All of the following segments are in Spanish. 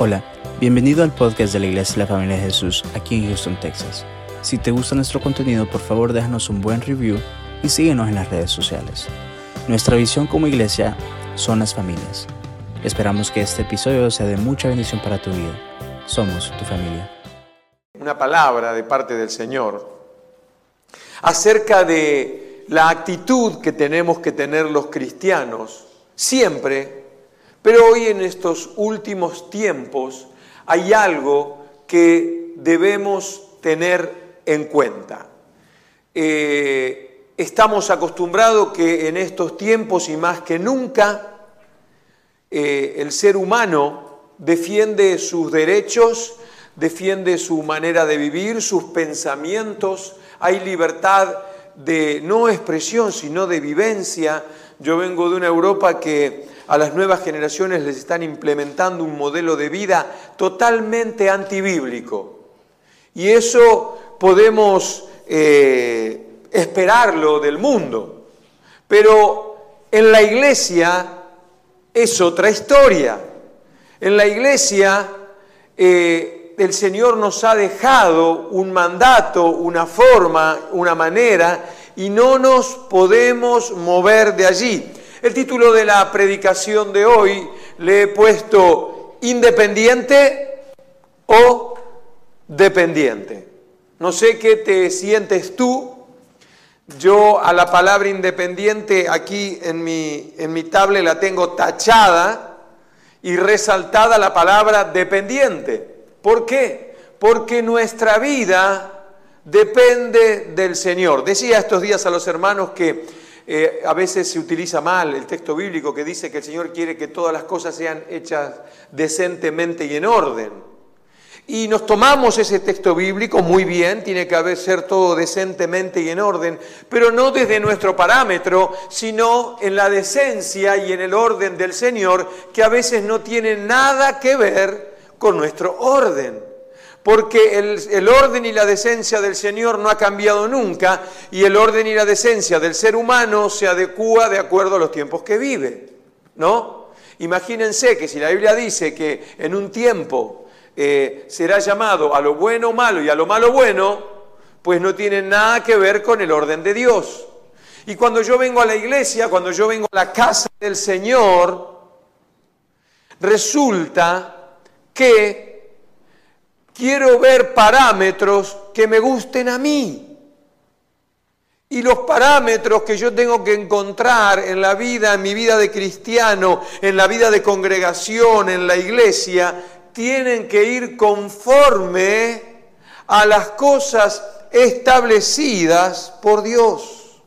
Hola, bienvenido al podcast de la Iglesia de la Familia de Jesús aquí en Houston, Texas. Si te gusta nuestro contenido, por favor déjanos un buen review y síguenos en las redes sociales. Nuestra visión como iglesia son las familias. Esperamos que este episodio sea de mucha bendición para tu vida. Somos tu familia. Una palabra de parte del Señor acerca de la actitud que tenemos que tener los cristianos siempre pero hoy en estos últimos tiempos hay algo que debemos tener en cuenta. Eh, estamos acostumbrados que en estos tiempos y más que nunca eh, el ser humano defiende sus derechos, defiende su manera de vivir, sus pensamientos, hay libertad de no expresión, sino de vivencia. Yo vengo de una Europa que a las nuevas generaciones les están implementando un modelo de vida totalmente antibíblico. Y eso podemos eh, esperarlo del mundo. Pero en la iglesia es otra historia. En la iglesia eh, el Señor nos ha dejado un mandato, una forma, una manera, y no nos podemos mover de allí. El título de la predicación de hoy le he puesto independiente o dependiente. No sé qué te sientes tú. Yo a la palabra independiente aquí en mi, en mi tablet la tengo tachada y resaltada la palabra dependiente. ¿Por qué? Porque nuestra vida depende del Señor. Decía estos días a los hermanos que eh, a veces se utiliza mal el texto bíblico que dice que el Señor quiere que todas las cosas sean hechas decentemente y en orden. Y nos tomamos ese texto bíblico muy bien, tiene que haber ser todo decentemente y en orden, pero no desde nuestro parámetro, sino en la decencia y en el orden del Señor, que a veces no tiene nada que ver con nuestro orden porque el, orden y la decencia del Señor no ha cambiado nunca y el orden y la decencia del ser humano se adecúa de acuerdo a los tiempos que vive, ¿no? Imagínense que si la Biblia dice que en un tiempo eh, será llamado a lo bueno malo y a lo malo bueno, pues no tiene nada que ver con el orden de Dios. Y cuando yo vengo a la iglesia, cuando yo vengo a la casa del Señor, resulta que quiero ver parámetros que me gusten a mí. Y los parámetros que yo tengo que encontrar en la vida, en mi vida de cristiano, en la vida de congregación, en la iglesia, tienen que ir conforme a las cosas establecidas por Dios.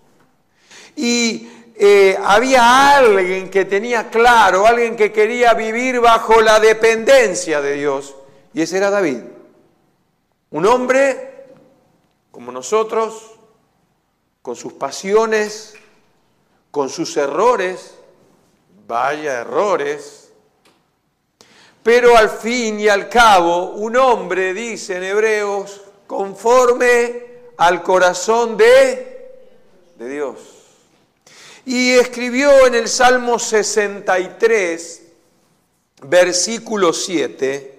Y eh, había alguien que tenía claro, alguien que quería vivir bajo la dependencia de Dios, y ese era David. Un hombre como nosotros, con sus pasiones, con sus errores, vaya errores, pero al fin y al cabo un hombre, dice en Hebreos, conforme al corazón de, de Dios. Y escribió en el Salmo 63, versículo 7,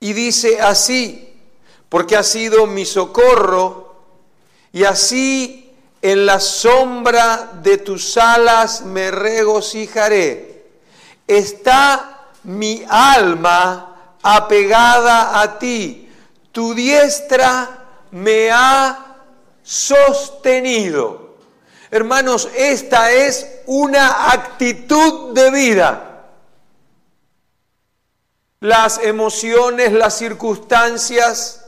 y dice así, porque ha sido mi socorro, y así en la sombra de tus alas me regocijaré. Está mi alma apegada a ti, tu diestra me ha sostenido. Hermanos, esta es una actitud de vida las emociones, las circunstancias,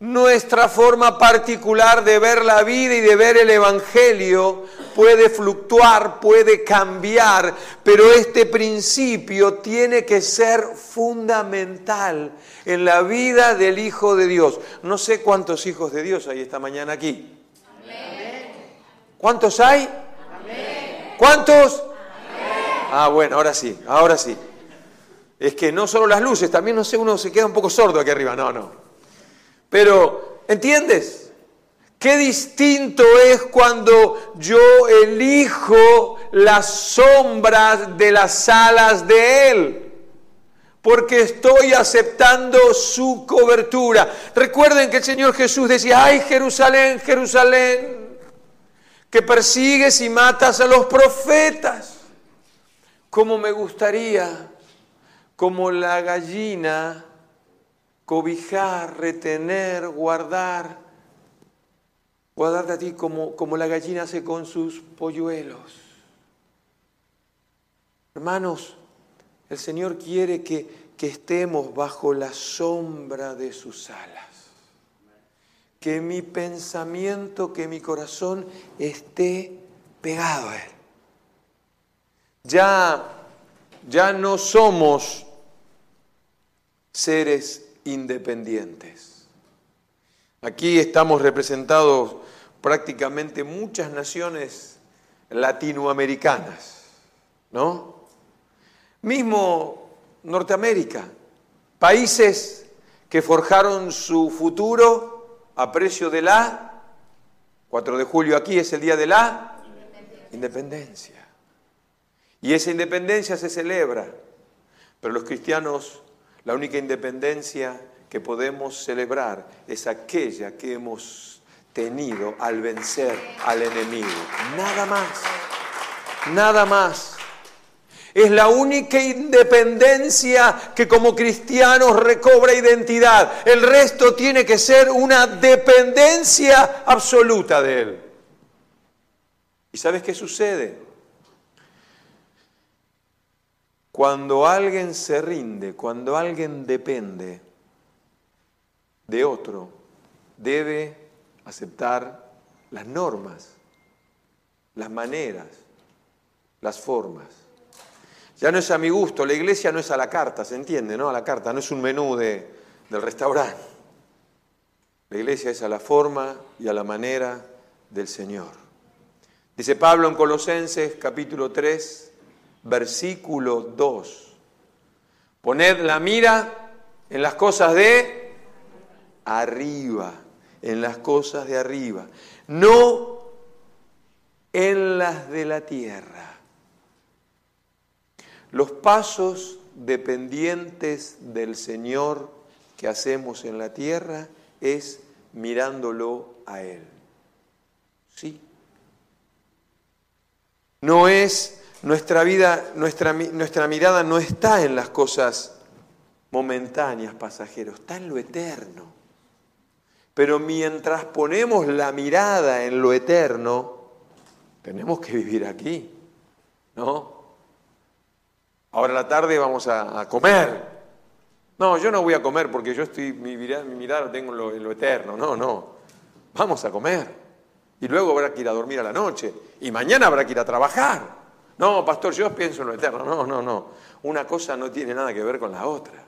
nuestra forma particular de ver la vida y de ver el Evangelio puede fluctuar, puede cambiar, pero este principio tiene que ser fundamental en la vida del Hijo de Dios. No sé cuántos hijos de Dios hay esta mañana aquí. ¿Cuántos hay? ¿Cuántos? Ah, bueno, ahora sí, ahora sí es que no solo las luces, también no sé, uno se queda un poco sordo aquí arriba, no, no. Pero, ¿entiendes? Qué distinto es cuando yo elijo las sombras de las alas de Él. porque estoy aceptando su cobertura. Recuerden que el Señor Jesús decía, ay Jerusalén, Jerusalén, que persigues y matas a los profetas. Como me gustaría, como la gallina, cobijar, retener, guardar, guardarte a ti como, como la gallina hace con sus polluelos. Hermanos, el Señor quiere que, que estemos bajo la sombra de sus alas. Que mi pensamiento, que mi corazón esté pegado a Él. Ya, ya no somos seres independientes. Aquí estamos representados prácticamente muchas naciones latinoamericanas, ¿no? Mismo Norteamérica, países que forjaron su futuro a precio de la, 4 de julio aquí es el día de la independencia. Y esa independencia se celebra, pero los cristianos, la única independencia que podemos celebrar es aquella que hemos tenido al vencer al enemigo. Nada más, nada más. Es la única independencia que como cristianos recobra identidad. El resto tiene que ser una dependencia absoluta de Él. ¿Y sabes qué sucede? Cuando alguien se rinde, cuando alguien depende de otro, debe aceptar las normas, las maneras, las formas. Ya no es a mi gusto, la iglesia no es a la carta, ¿se entiende? ¿No? A la carta, no es un menú de, del restaurante. La iglesia es a la forma y a la manera del Señor. Dice Pablo en Colosenses capítulo 3, versículo 2. Poned la mira en las cosas de arriba, en las cosas de arriba, no en las de la tierra los pasos dependientes del Señor que hacemos en la tierra es mirándolo a Él. Sí. No es nuestra vida, nuestra, nuestra mirada no está en las cosas momentáneas, pasajeros, está en lo eterno. Pero mientras ponemos la mirada en lo eterno, tenemos que vivir aquí, ¿no? Ahora a la tarde vamos a, comer. No, yo no voy a comer porque yo estoy, mi, mirada tengo en lo, en lo eterno. No, no. Vamos a comer. Y luego habrá que ir a dormir a la noche. Y mañana habrá que ir a trabajar. No, pastor, yo pienso en lo eterno. No, no, no. Una cosa no tiene nada que ver con la otra.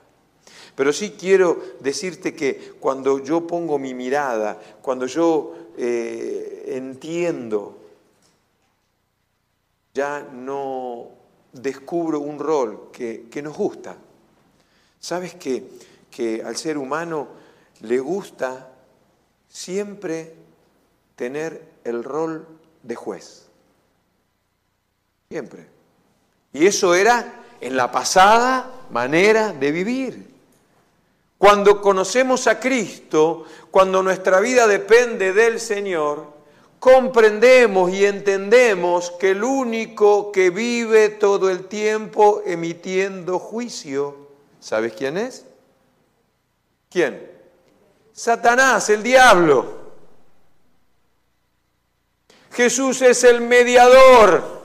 Pero sí quiero decirte que cuando yo pongo mi mirada, cuando yo eh, entiendo, ya no descubro un rol que, nos gusta. ¿Sabes que, que al ser humano le gusta siempre tener el rol de juez? Siempre. Y eso era en la pasada manera de vivir. Cuando conocemos a Cristo, cuando nuestra vida depende del Señor, comprendemos y entendemos que el único que vive todo el tiempo emitiendo juicio, ¿sabes quién es? ¿Quién? Satanás, el diablo. Jesús es el mediador,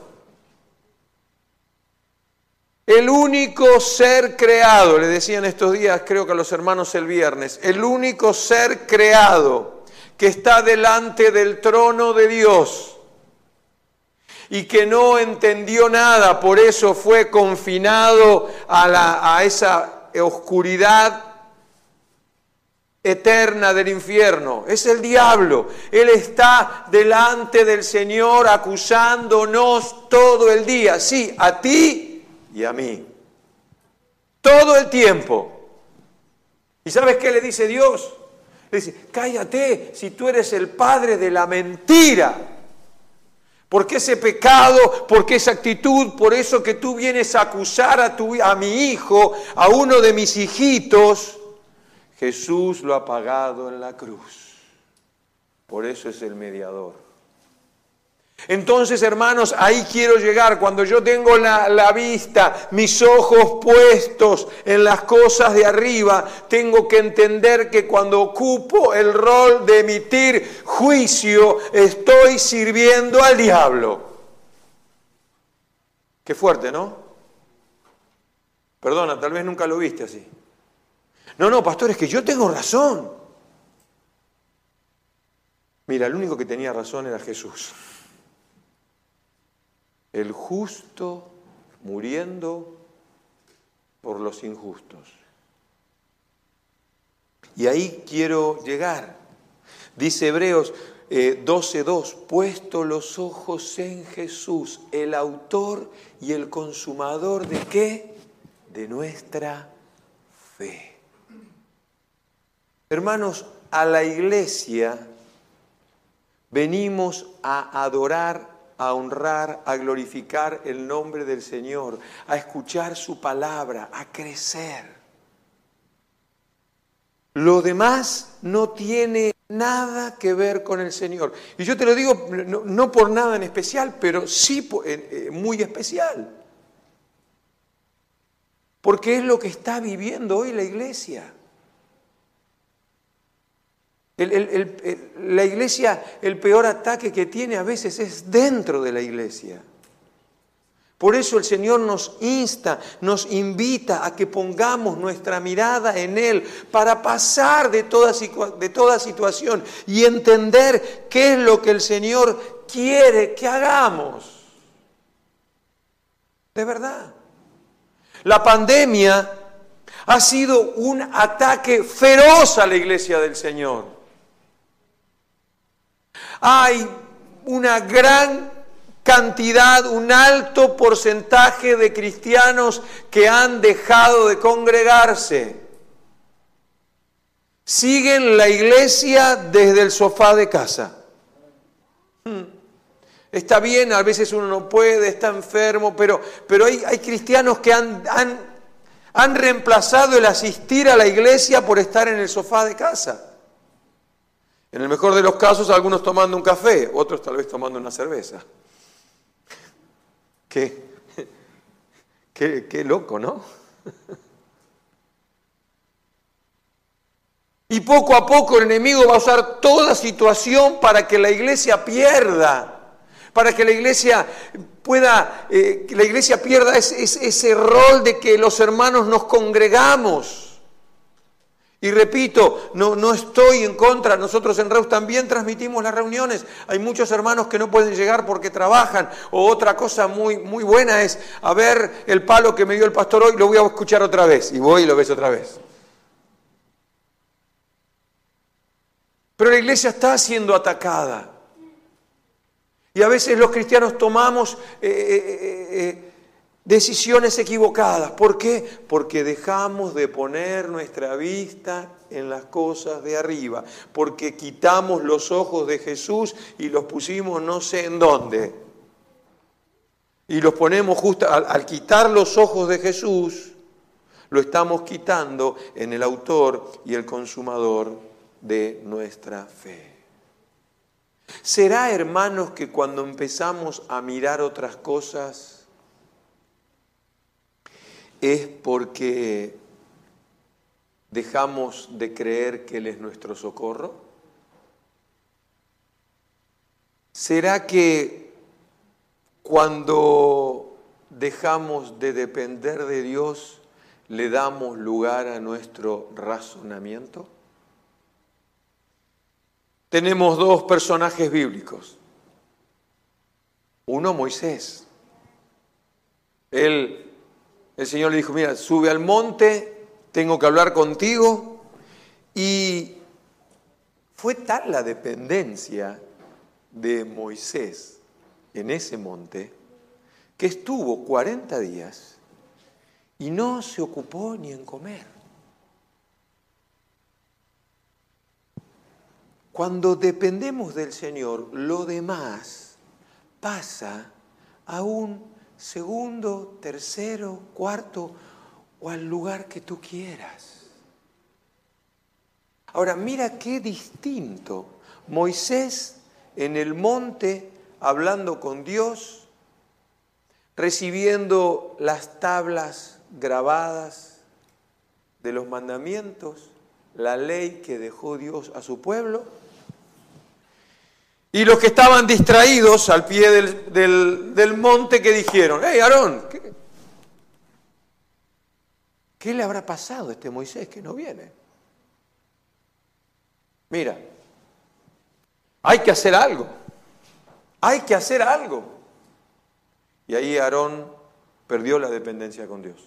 el único ser creado, le decían estos días, creo que a los hermanos el viernes, el único ser creado que está delante del trono de Dios y que no entendió nada, por eso fue confinado a, esa oscuridad eterna del infierno. Es el diablo. Él está delante del Señor acusándonos todo el día, sí, a ti y a mí. Todo el tiempo. ¿Y sabes qué le dice Dios? Le dice, cállate si tú eres el padre de la mentira. ¿Por qué ese pecado? ¿Por qué esa actitud? Por eso que tú vienes a acusar a, a mi hijo, a uno de mis hijitos. Jesús lo ha pagado en la cruz. Por eso es el mediador. Entonces, hermanos, ahí quiero llegar. Cuando yo tengo la, vista, mis ojos puestos en las cosas de arriba, tengo que entender que cuando ocupo el rol de emitir juicio, estoy sirviendo al diablo. Qué fuerte, ¿no? Perdona, tal vez nunca lo viste así. No, no, pastor, es que yo tengo razón. Mira, el único que tenía razón era Jesús el justo muriendo por los injustos. Y ahí quiero llegar. Dice Hebreos 12.2, eh, puesto los ojos en Jesús, el autor y el consumador de qué? De nuestra fe. Hermanos, a la iglesia venimos a adorar a honrar, a glorificar el nombre del Señor, a escuchar su palabra, a crecer. Lo demás no tiene nada que ver con el Señor. Y yo te lo digo no, por nada en especial, pero sí eh, muy especial. Porque es lo que está viviendo hoy la iglesia la iglesia, el peor ataque que tiene a veces es dentro de la iglesia. Por eso el Señor nos insta, nos invita a que pongamos nuestra mirada en Él para pasar de toda, de toda situación y entender qué es lo que el Señor quiere que hagamos. De verdad. La pandemia ha sido un ataque feroz a la iglesia del Señor. Hay una gran cantidad, un alto porcentaje de cristianos que han dejado de congregarse. Siguen la iglesia desde el sofá de casa. Hmm. Está bien, a veces uno no puede, está enfermo, pero, pero hay, cristianos que han, han reemplazado el asistir a la iglesia por estar en el sofá de casa. En el mejor de los casos, algunos tomando un café, otros tal vez tomando una cerveza. Qué, qué, loco, ¿no? Y poco a poco el enemigo va a usar toda situación para que la iglesia pierda, para que la iglesia pueda, eh, que la iglesia pierda ese rol de que los hermanos nos congregamos. Y repito, no, no estoy en contra, nosotros en Reus también transmitimos las reuniones. Hay muchos hermanos que no pueden llegar porque trabajan. O otra cosa muy, muy buena es, a ver el palo que me dio el pastor hoy, lo voy a escuchar otra vez. Y voy y lo ves otra vez. Pero la iglesia está siendo atacada. Y a veces los cristianos tomamos eh, eh, eh, decisiones equivocadas. ¿Por qué? Porque dejamos de poner nuestra vista en las cosas de arriba, porque quitamos los ojos de Jesús y los pusimos no sé en dónde. Y los ponemos justo al, al quitar los ojos de Jesús, lo estamos quitando en el autor y el consumador de nuestra fe. ¿Será, hermanos, que cuando empezamos a mirar otras cosas, es porque dejamos de creer que Él es nuestro socorro? ¿Será que cuando dejamos de depender de Dios le damos lugar a nuestro razonamiento? Tenemos dos personajes bíblicos. Uno, Moisés. Él el Señor le dijo, mira, sube al monte, tengo que hablar contigo. Y fue tal la dependencia de Moisés en ese monte que estuvo 40 días y no se ocupó ni en comer. Cuando dependemos del Señor, lo demás pasa a un segundo, tercero, cuarto o al lugar que tú quieras. Ahora, mira qué distinto. Moisés en el monte hablando con Dios, recibiendo las tablas grabadas de los mandamientos, la ley que dejó Dios a su pueblo. Y los que estaban distraídos al pie del, monte que dijeron, hey Aarón, ¿qué, ¿qué le habrá pasado a este Moisés que no viene? Mira, hay que hacer algo, hay que hacer algo. Y ahí Aarón perdió la dependencia con Dios.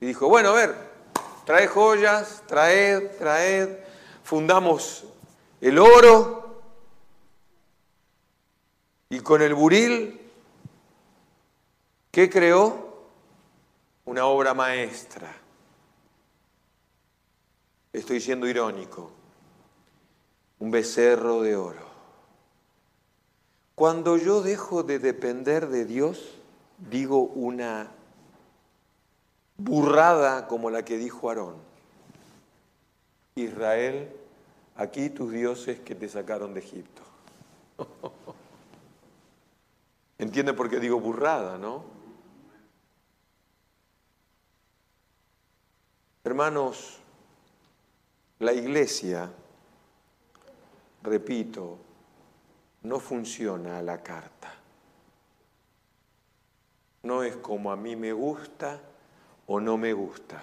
Y dijo, bueno, a ver, trae joyas, traed, traed, fundamos el oro y con el buril, ¿qué creó? Una obra maestra. Estoy siendo irónico un becerro de oro. Cuando yo dejo de depender de Dios, digo una burrada como la que dijo Aarón. Israel, aquí tus dioses que te sacaron de Egipto. ¿Entiende por qué digo burrada, no? Hermanos, la iglesia repito, no funciona a la carta. No es como a mí me gusta o no me gusta.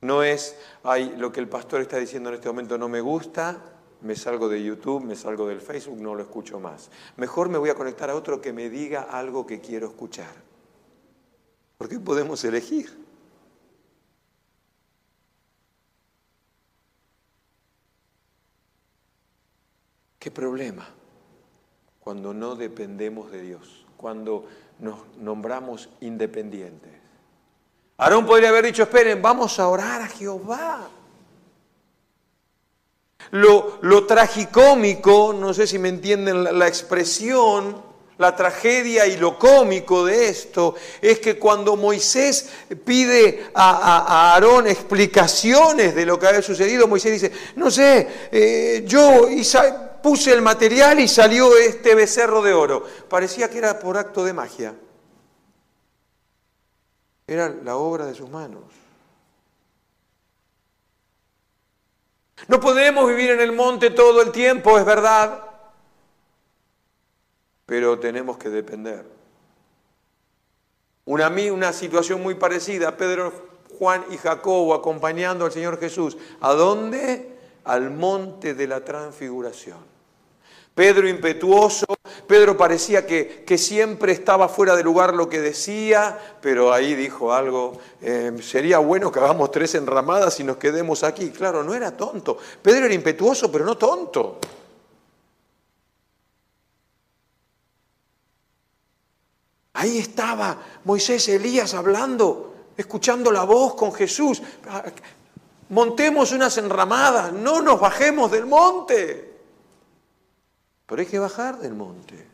No es, ay, lo que el pastor está diciendo en este momento no me gusta, me salgo de YouTube, me salgo del Facebook, no lo escucho más. Mejor me voy a conectar a otro que me diga algo que quiero escuchar. Porque podemos elegir. ¿Qué problema? Cuando no dependemos de Dios, cuando nos nombramos independientes. Aarón podría haber dicho, esperen, vamos a orar a Jehová. Lo, lo tragicómico, no sé si me entienden la, expresión, la tragedia y lo cómico de esto es que cuando Moisés pide a, Aarón explicaciones de lo que había sucedido, Moisés dice, no sé, eh, yo puse el material y salió este becerro de oro. Parecía que era por acto de magia. Era la obra de sus manos. No podemos vivir en el monte todo el tiempo, es verdad pero tenemos que depender. Una, una situación muy parecida, Pedro, Juan y Jacobo acompañando al Señor Jesús. ¿A dónde? Al monte de la transfiguración. Pedro impetuoso, Pedro parecía que, siempre estaba fuera de lugar lo que decía, pero ahí dijo algo, eh, sería bueno que hagamos tres enramadas y nos quedemos aquí. Claro, no era tonto. Pedro era impetuoso, pero no tonto. Ahí estaba Moisés, Elías hablando, escuchando la voz con Jesús. Montemos unas enramadas, no nos bajemos del monte. Pero hay que bajar del monte.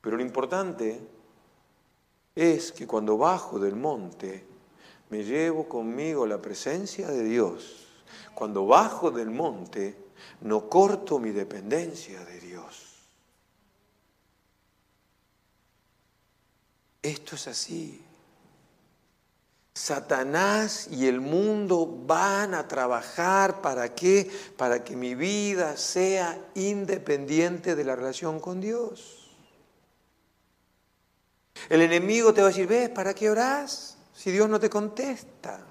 Pero lo importante es que cuando bajo del monte me llevo conmigo la presencia de Dios. Cuando bajo del monte no corto mi dependencia de Dios. Esto es así. Satanás y el mundo van a trabajar para qué? Para que mi vida sea independiente de la relación con Dios. El enemigo te va a decir, ¿ves para qué orás si Dios no te contesta?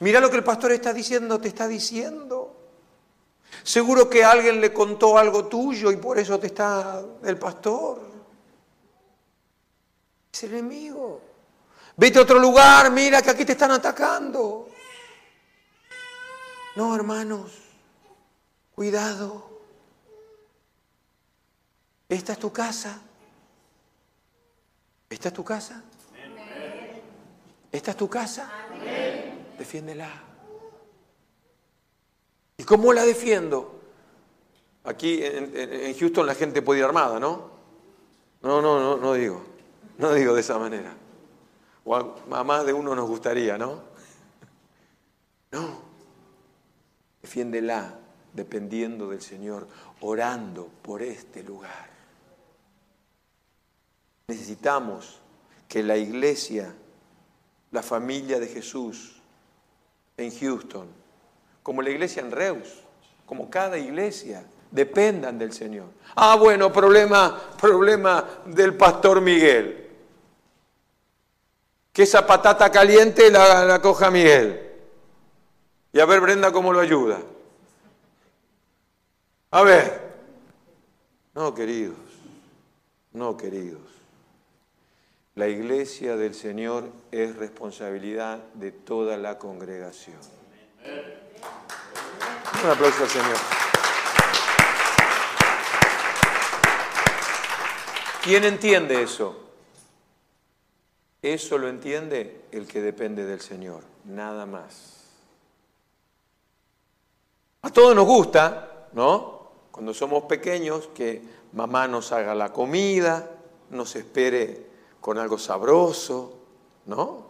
Mira lo que el pastor está diciendo, te está diciendo. Seguro que alguien le contó algo tuyo y por eso te está el pastor. Es el enemigo. Vete a otro lugar, mira que aquí te están atacando. No, hermanos, cuidado. Esta es tu casa. ¿Esta es tu casa? ¿Esta es tu casa? Defiéndela. ¿Y cómo la defiendo? Aquí en, Houston la gente puede ir armada, ¿no? No, no, no, no digo. No digo de esa manera. A más de uno nos gustaría, ¿no? No. Defiéndela dependiendo del Señor, orando por este lugar. Necesitamos que la iglesia, la familia de Jesús en Houston, como la iglesia en Reus, como cada iglesia, dependan del Señor. Ah, bueno, problema, problema del pastor Miguel. Que esa patata caliente la, la coja Miguel. Y a ver Brenda cómo lo ayuda. A ver. No, queridos. No, queridos. La iglesia del Señor es responsabilidad de toda la congregación. Un aplauso al Señor. ¿Quién entiende eso? Eso lo entiende el que depende del Señor, nada más. A todos nos gusta, ¿no? Cuando somos pequeños, que mamá nos haga la comida, nos espere con algo sabroso, ¿no?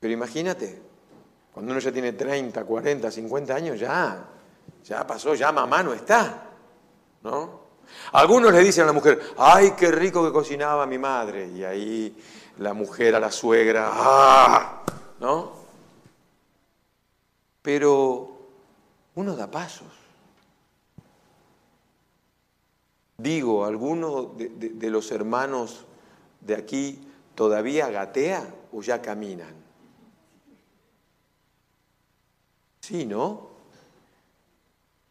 Pero imagínate, cuando uno ya tiene 30, 40, 50 años, ya, ya pasó, ya mamá no está, ¿no? Algunos le dicen a la mujer, ay, qué rico que cocinaba mi madre, y ahí la mujer a la suegra, ¡ah! ¿No? Pero uno da pasos. Digo, ¿alguno de, los hermanos de aquí todavía gatea o ya caminan? Sí, ¿no?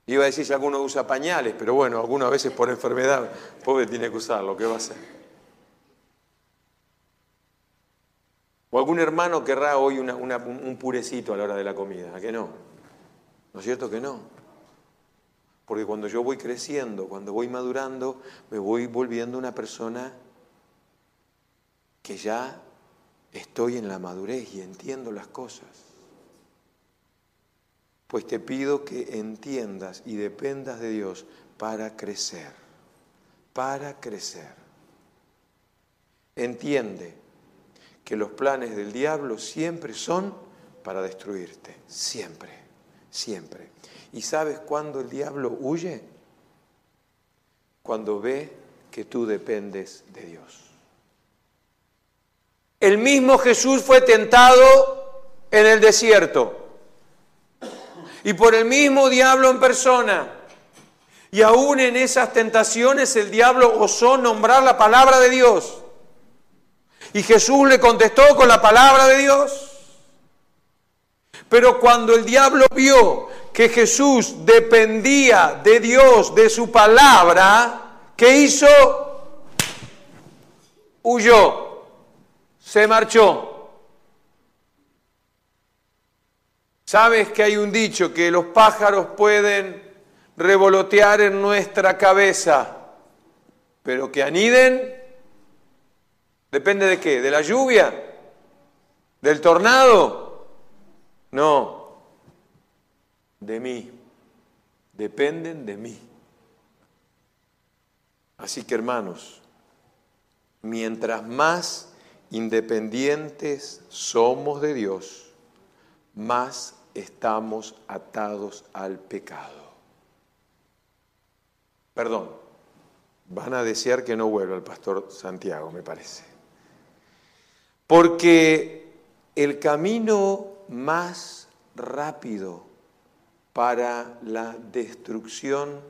Iba a decir si alguno usa pañales, pero bueno, algunas veces por enfermedad, pobre tiene que usarlo, ¿qué va a hacer? O algún hermano querrá hoy un purecito a la hora de la comida, ¿a qué no? ¿No es cierto que no? Porque cuando yo voy creciendo, cuando voy madurando, me voy volviendo una persona que ya estoy en la madurez y entiendo las cosas. Pues te pido que entiendas y dependas de Dios para crecer, para crecer. Entiende que los planes del diablo siempre son para destruirte, siempre, siempre. ¿Y sabes cuándo el diablo huye? Cuando ve que tú dependes de Dios. El mismo Jesús fue tentado en el desierto y por el mismo diablo en persona. Y aún en esas tentaciones el diablo osó nombrar la palabra de Dios. Y Jesús le contestó con la palabra de Dios. Pero cuando el diablo vio que Jesús dependía de Dios, de su palabra, ¿qué hizo? Huyó, se marchó. ¿Sabes que hay un dicho que los pájaros pueden revolotear en nuestra cabeza, pero que aniden? ¿Depende de qué? ¿De la lluvia? ¿Del tornado? No, de mí, dependen de mí. Así que hermanos, mientras más independientes somos de Dios, más estamos atados al pecado. Perdón, van a desear que no vuelva el pastor Santiago, me parece. Porque el camino más rápido para la destrucción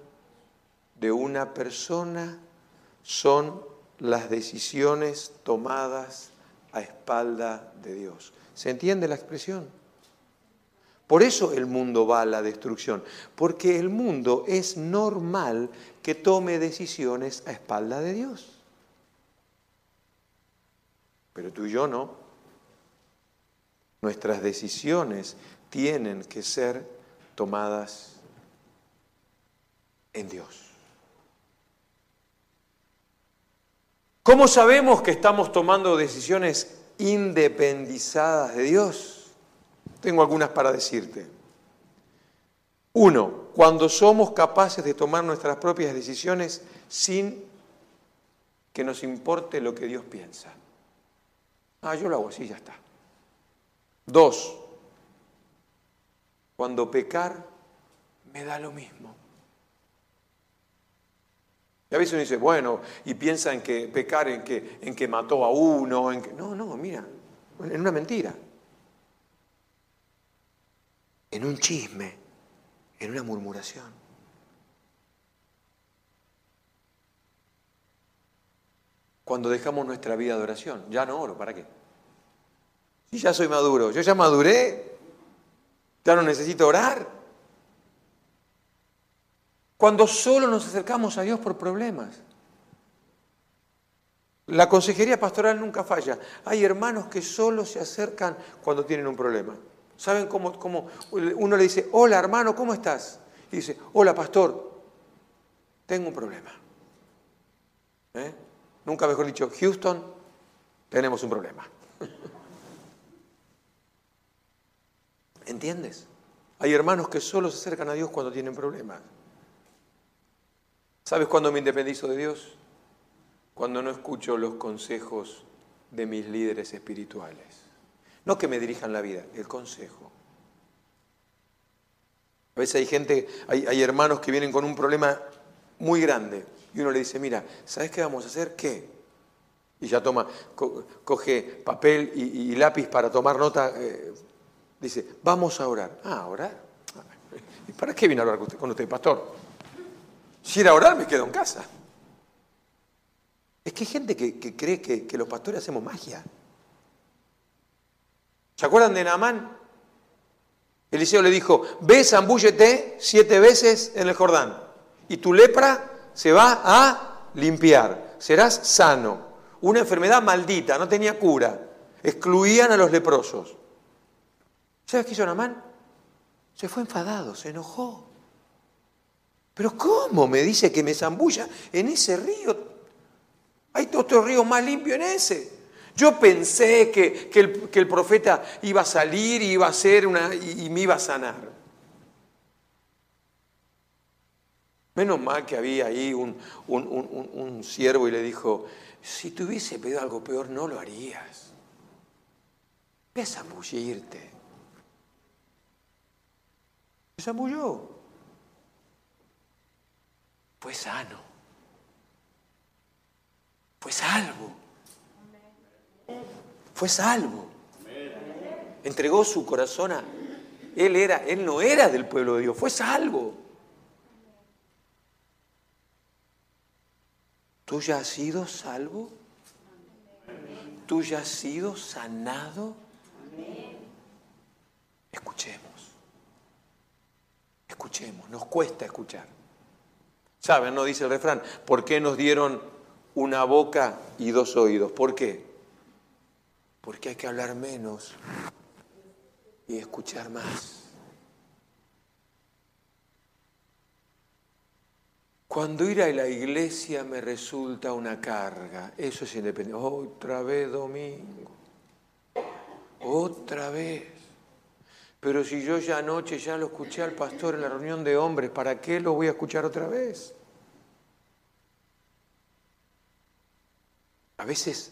de una persona son las decisiones tomadas a espalda de Dios. ¿Se entiende la expresión? Por eso el mundo va a la destrucción, porque el mundo es normal que tome decisiones a espalda de Dios. Pero tú y yo no. Nuestras decisiones tienen que ser tomadas en Dios. ¿Cómo sabemos que estamos tomando decisiones independizadas de Dios? Tengo algunas para decirte. Uno, cuando somos capaces de tomar nuestras propias decisiones sin que nos importe lo que Dios piensa. Ah, yo lo hago así, ya está. Dos, cuando pecar me da lo mismo. Y a veces uno dice, bueno, y piensa en que pecar, en que, en que mató a uno, en que... No, no, mira, en una mentira. En un chisme, en una murmuración. Cuando dejamos nuestra vida de oración, ya no oro, ¿para qué? Si ya soy maduro, yo ya maduré, ya no necesito orar. Cuando solo nos acercamos a Dios por problemas. La consejería pastoral nunca falla. Hay hermanos que solo se acercan cuando tienen un problema. ¿Saben cómo, cómo uno le dice, hola hermano, ¿cómo estás? Y dice, hola pastor, tengo un problema. ¿Eh? Nunca mejor dicho, Houston, tenemos un problema. ¿Entiendes? Hay hermanos que solo se acercan a Dios cuando tienen problemas. ¿Sabes cuándo me independizo de Dios? Cuando no escucho los consejos de mis líderes espirituales. No que me dirijan la vida, el consejo. A veces hay gente, hay, hermanos que vienen con un problema muy grande y uno le dice, mira, ¿sabes qué vamos a hacer? ¿Qué? Y ya toma, coge papel y, lápiz para tomar nota. Eh, dice, vamos a orar. Ah, orar. ¿Y para qué vine a hablar con usted, pastor? Si era orar, me quedo en casa. Es que hay gente que, cree que, que, los pastores hacemos magia. ¿Se acuerdan de Naamán? Eliseo le dijo, ve, zambúllete siete veces en el Jordán y tu lepra se va a limpiar, serás sano. Una enfermedad maldita, no tenía cura. Excluían a los leprosos. ¿Sabes qué hizo Namán? Se fue enfadado, se enojó. Pero ¿cómo me dice que me zambulla en ese río? Hay otro río más limpio en ese. Yo pensé que, el, profeta iba a salir y iba a hacer una, y me iba a sanar. Menos mal que había ahí un, un, siervo y le dijo, si te hubiese pedido algo peor, no lo harías. Ve a zambullirte. Se zambulló. Fue sano. Fue salvo. Fue salvo. Entregó su corazón a... Él era, él no era del pueblo de Dios, fue salvo. ¿Tú ya has sido salvo? ¿Tú ya has sido sanado? Escuchemos. Escuchemos. Nos cuesta escuchar. ¿Saben? No dice el refrán. ¿Por qué nos dieron una boca y dos oídos? ¿Por qué? Porque hay que hablar menos y escuchar más. Cuando ir a la iglesia me resulta una carga, eso es independiente. Otra vez domingo, otra vez. Pero si yo ya anoche ya lo escuché al pastor en la reunión de hombres, ¿para qué lo voy a escuchar otra vez? A veces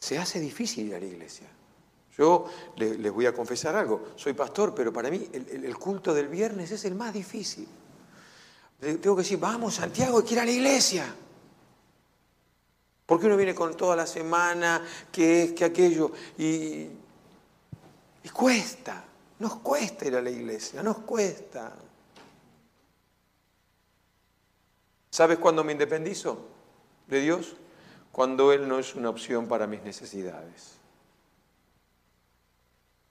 se hace difícil ir a la iglesia. Yo les, voy a confesar algo, soy pastor, pero para mí el culto del viernes es el más difícil tengo que decir, vamos Santiago, hay que ir a la iglesia. Porque uno viene con toda la semana, que es, que aquello, y, y cuesta, nos cuesta ir a la iglesia, nos cuesta. ¿Sabes cuándo me independizo de Dios? Cuando Él no es una opción para mis necesidades.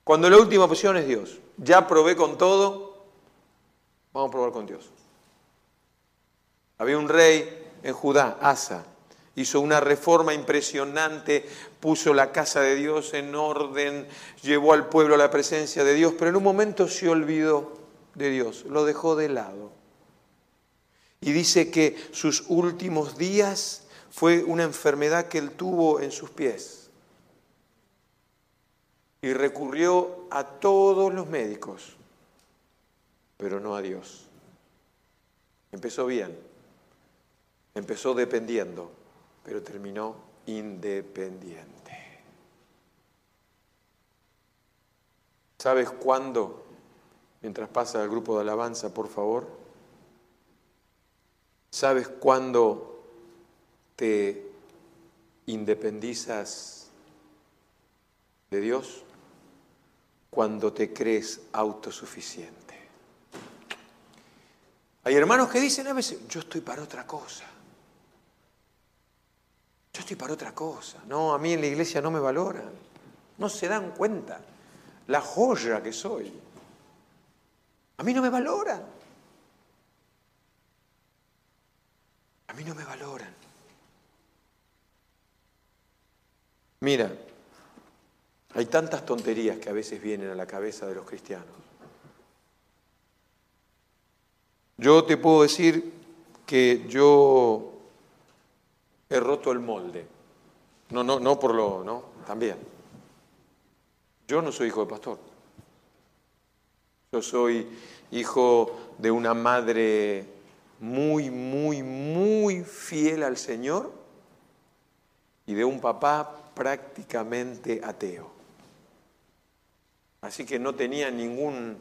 Cuando la última opción es Dios. Ya probé con todo, vamos a probar con Dios. Había un rey en Judá, Asa, hizo una reforma impresionante, puso la casa de Dios en orden, llevó al pueblo a la presencia de Dios, pero en un momento se olvidó de Dios, lo dejó de lado. Y dice que sus últimos días fue una enfermedad que él tuvo en sus pies. Y recurrió a todos los médicos pero no a Dios. Empezó bien, empezó dependiendo, pero terminó independiente. ¿Sabes cuándo? Mientras pasa el grupo de alabanza, por favor. ¿Sabes cuándo te independizas de Dios? Cuando te crees autosuficiente. Hay hermanos que dicen a veces, yo estoy para otra cosa. Yo estoy para otra cosa. No, a mí en la iglesia no me valoran. No se dan cuenta la joya que soy. A mí no me valoran. A mí no me valoran. Mira, hay tantas tonterías que a veces vienen a la cabeza de los cristianos. Yo te puedo decir que yo he roto el molde. No, no, no por lo, no, también. Yo no soy hijo de pastor. Yo soy hijo de una madre muy, muy, muy fiel al Señor y de un papá prácticamente ateo. Así que no tenía ningún,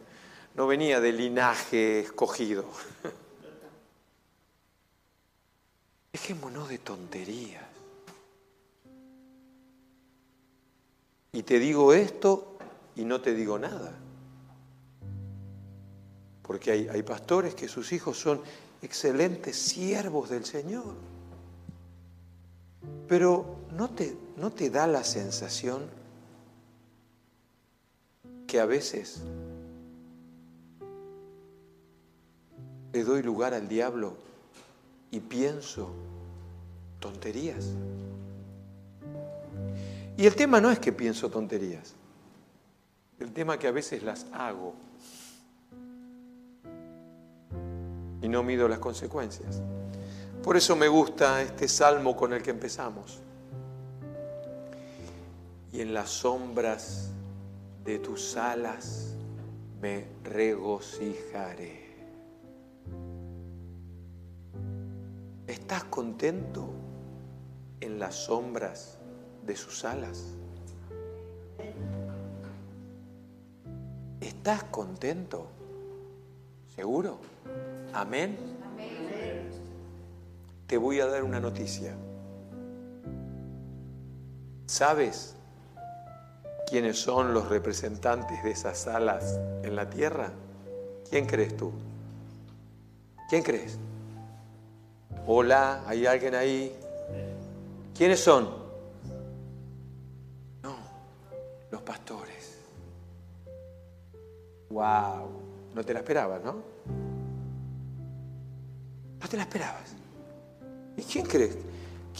no venía de linaje escogido. Dejémonos de tonterías. Y te digo esto y no te digo nada. Porque hay, hay pastores que sus hijos son excelentes siervos del Señor. Pero ¿no te, ¿no te da la sensación que a veces le doy lugar al diablo y pienso tonterías? Y el tema no es que pienso tonterías, el tema es que a veces las hago y no mido las consecuencias. Por eso me gusta este salmo con el que empezamos. Y en las sombras de tus alas me regocijaré. ¿Estás contento en las sombras de sus alas? ¿Estás contento? ¿Seguro? Amén. Te voy a dar una noticia. ¿Sabes quiénes son los representantes de esas alas en la tierra? ¿Quién crees tú? ¿Quién crees? Hola, ¿hay alguien ahí? ¿Quiénes son? No, los pastores. Wow, no te la esperabas, ¿no? No te la esperabas. ¿Y quién crees?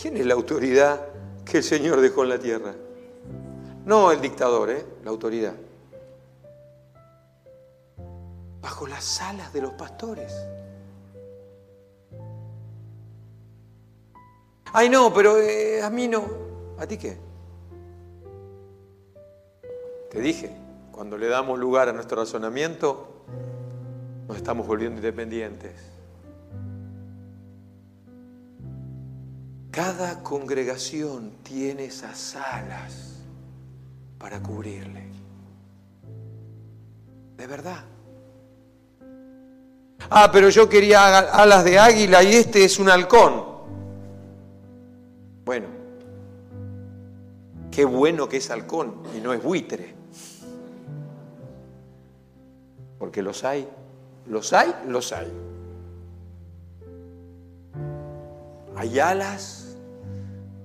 ¿Quién es la autoridad que el Señor dejó en la tierra? No el dictador, ¿eh? la autoridad. Bajo las alas de los pastores. Ay, no, pero eh, a mí no. ¿A ti qué? Te dije, cuando le damos lugar a nuestro razonamiento, nos estamos volviendo independientes. Cada congregación tiene esas alas para cubrirle. De verdad. Ah, pero yo quería alas de águila y este es un halcón. Bueno, qué bueno que es halcón y no es buitre. Porque los hay, los hay, los hay. Hay alas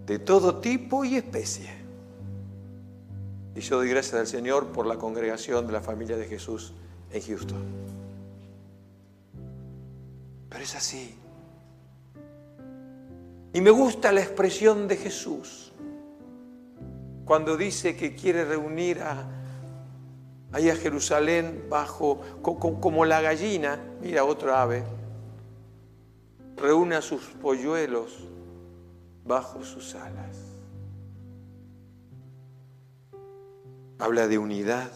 de todo tipo y especie. Y yo doy gracias al Señor por la congregación de la familia de Jesús en Houston. Pero es así. Y me gusta la expresión de Jesús cuando dice que quiere reunir a, ahí a Jerusalén bajo, como la gallina, mira otro ave, reúne a sus polluelos bajo sus alas. Habla de unidad,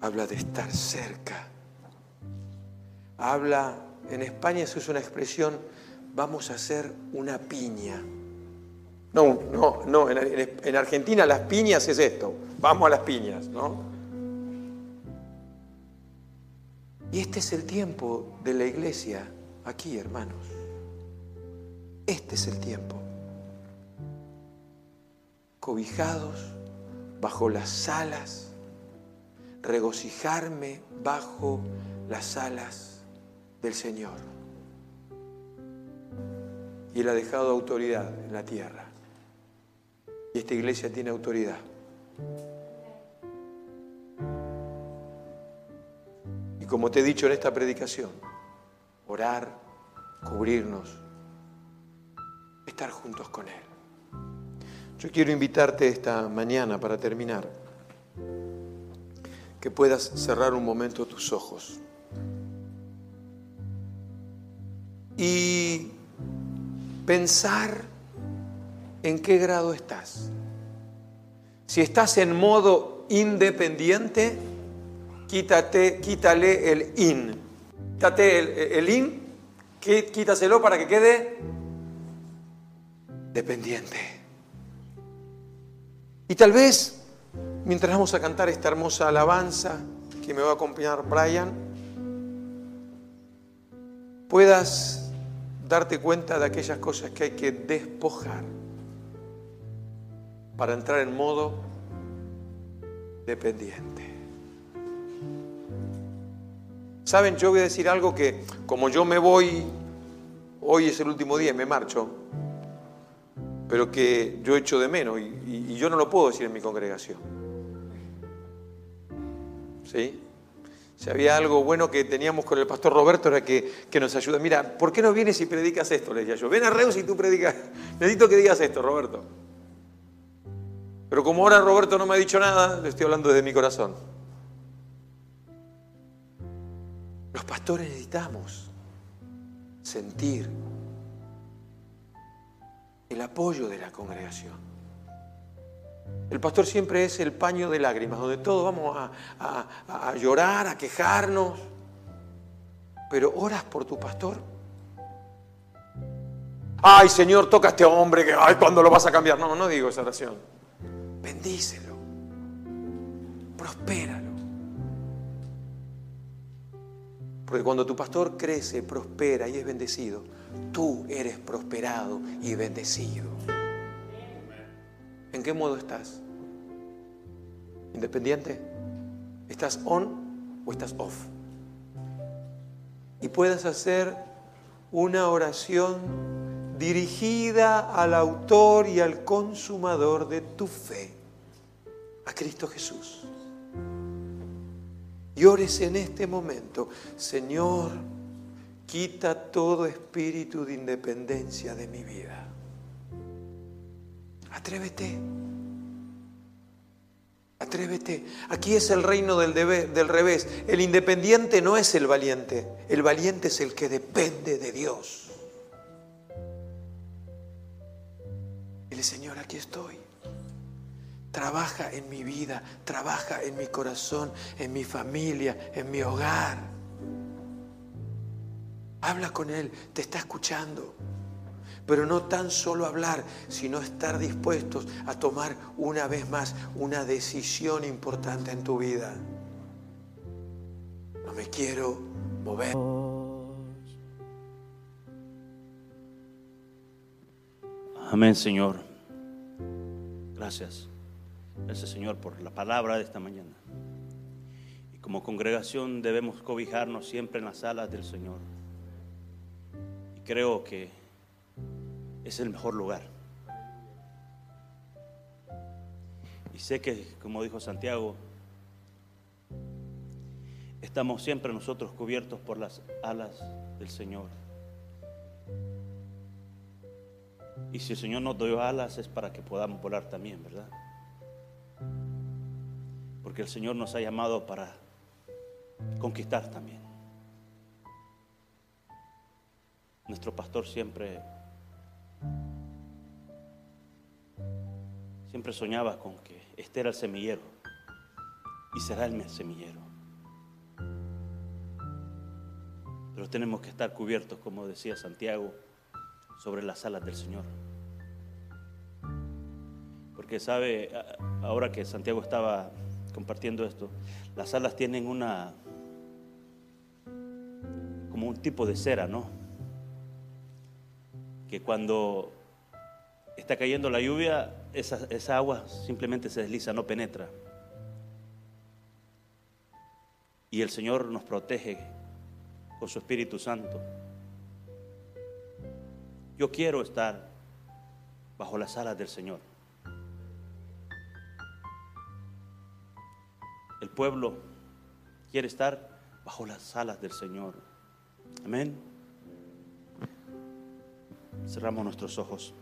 habla de estar cerca. habla, en España se usa una expresión, vamos a hacer una piña. No, no, no, en, Argentina las piñas es esto, vamos a las piñas, ¿no? Y este es el tiempo de la iglesia aquí, hermanos. Este es el tiempo. Cobijados bajo las alas, regocijarme bajo las alas del Señor. Y Él ha dejado autoridad en la tierra. Y esta iglesia tiene autoridad. Y como te he dicho en esta predicación, orar, cubrirnos, estar juntos con Él. Yo quiero invitarte esta mañana para terminar, que puedas cerrar un momento tus ojos y pensar en qué grado estás. Si estás en modo independiente, quítate, quítale el in. Quítate el, in, quítaselo para que quede dependiente. Y tal vez, mientras vamos a cantar esta hermosa alabanza que me va a acompañar Brian, puedas darte cuenta de aquellas cosas que hay que despojar para entrar en modo dependiente. Saben, yo voy a decir algo que como yo me voy, hoy es el último día me marcho, pero que yo echo de menos y, yo no lo puedo decir en mi congregación. ¿Sí? Si había algo bueno que teníamos con el pastor Roberto era que, que, nos ayuda. Mira, ¿por qué no vienes y predicas esto? Le decía yo. Ven a Reus y tú predicas. Necesito que digas esto, Roberto. Pero como ahora Roberto no me ha dicho nada, le estoy hablando desde mi corazón. Los pastores necesitamos sentir el apoyo de la congregación. El pastor siempre es el paño de lágrimas, donde todos vamos a, llorar, a quejarnos. Pero oras por tu pastor. Ay, Señor, toca a este hombre, que ay, ¿cuándo lo vas a cambiar? No, no digo esa oración. Bendícelo. Prospéralo. Porque cuando tu pastor crece, prospera y es bendecido, tú eres prosperado y bendecido. ¿En qué modo estás? ¿Independiente? ¿Estás on o estás off? Y puedes hacer una oración dirigida al autor y al consumador de tu fe, a Cristo Jesús. Y ores en este momento, Señor, quita todo espíritu de independencia de mi vida. Atrévete. Atrévete. Aquí es el reino del, del revés. El independiente no es el valiente. El valiente es el que depende de Dios. Señor, aquí estoy. Trabaja en mi vida, trabaja en mi corazón, en mi familia, en mi hogar. Habla con Él, te está escuchando. Pero no tan solo hablar, sino estar dispuestos a tomar una vez más una decisión importante en tu vida. No me quiero mover. Amén, Señor. Gracias. Gracias Señor por la palabra de esta mañana. Y como congregación debemos cobijarnos siempre en las alas del Señor. Y creo que es el mejor lugar. Y sé que, como dijo Santiago, estamos siempre nosotros cubiertos por las alas del Señor. Y si el Señor nos dio alas es para que podamos volar también, ¿verdad? Porque el Señor nos ha llamado para conquistar también. Nuestro pastor siempre siempre soñaba con que este era el semillero y será el semillero. Pero tenemos que estar cubiertos, como decía Santiago, sobre las alas del Señor. Porque sabe, ahora que Santiago estaba compartiendo esto, las alas tienen una, como un tipo de cera, ¿no? Que cuando está cayendo la lluvia, esa, esa agua simplemente se desliza, no penetra. Y el Señor nos protege con su Espíritu Santo. Yo quiero estar bajo las alas del Señor. El pueblo quiere estar bajo las alas del Señor. Amén. Cerramos nuestros ojos.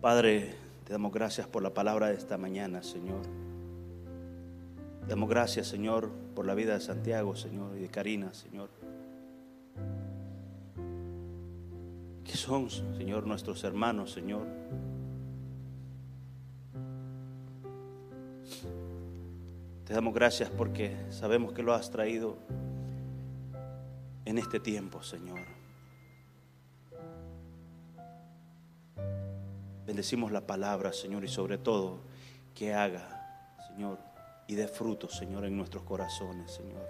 Padre, te damos gracias por la palabra de esta mañana, Señor. Te damos gracias, Señor, por la vida de Santiago, Señor, y de Karina, Señor. Que son, Señor, nuestros hermanos, Señor. Te damos gracias porque sabemos que lo has traído en este tiempo, Señor. Bendecimos la palabra, Señor, y sobre todo que haga, Señor, y dé fruto, Señor, en nuestros corazones, Señor.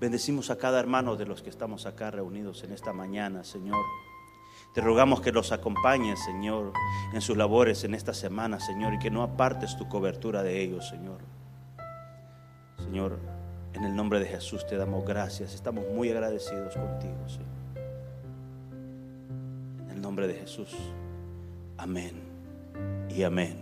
Bendecimos a cada hermano de los que estamos acá reunidos en esta mañana, Señor. Te rogamos que los acompañes, Señor, en sus labores en esta semana, Señor, y que no apartes tu cobertura de ellos, Señor. Señor, en el nombre de Jesús te damos gracias. Estamos muy agradecidos contigo, Señor. En el nombre de Jesús. Amén y amén.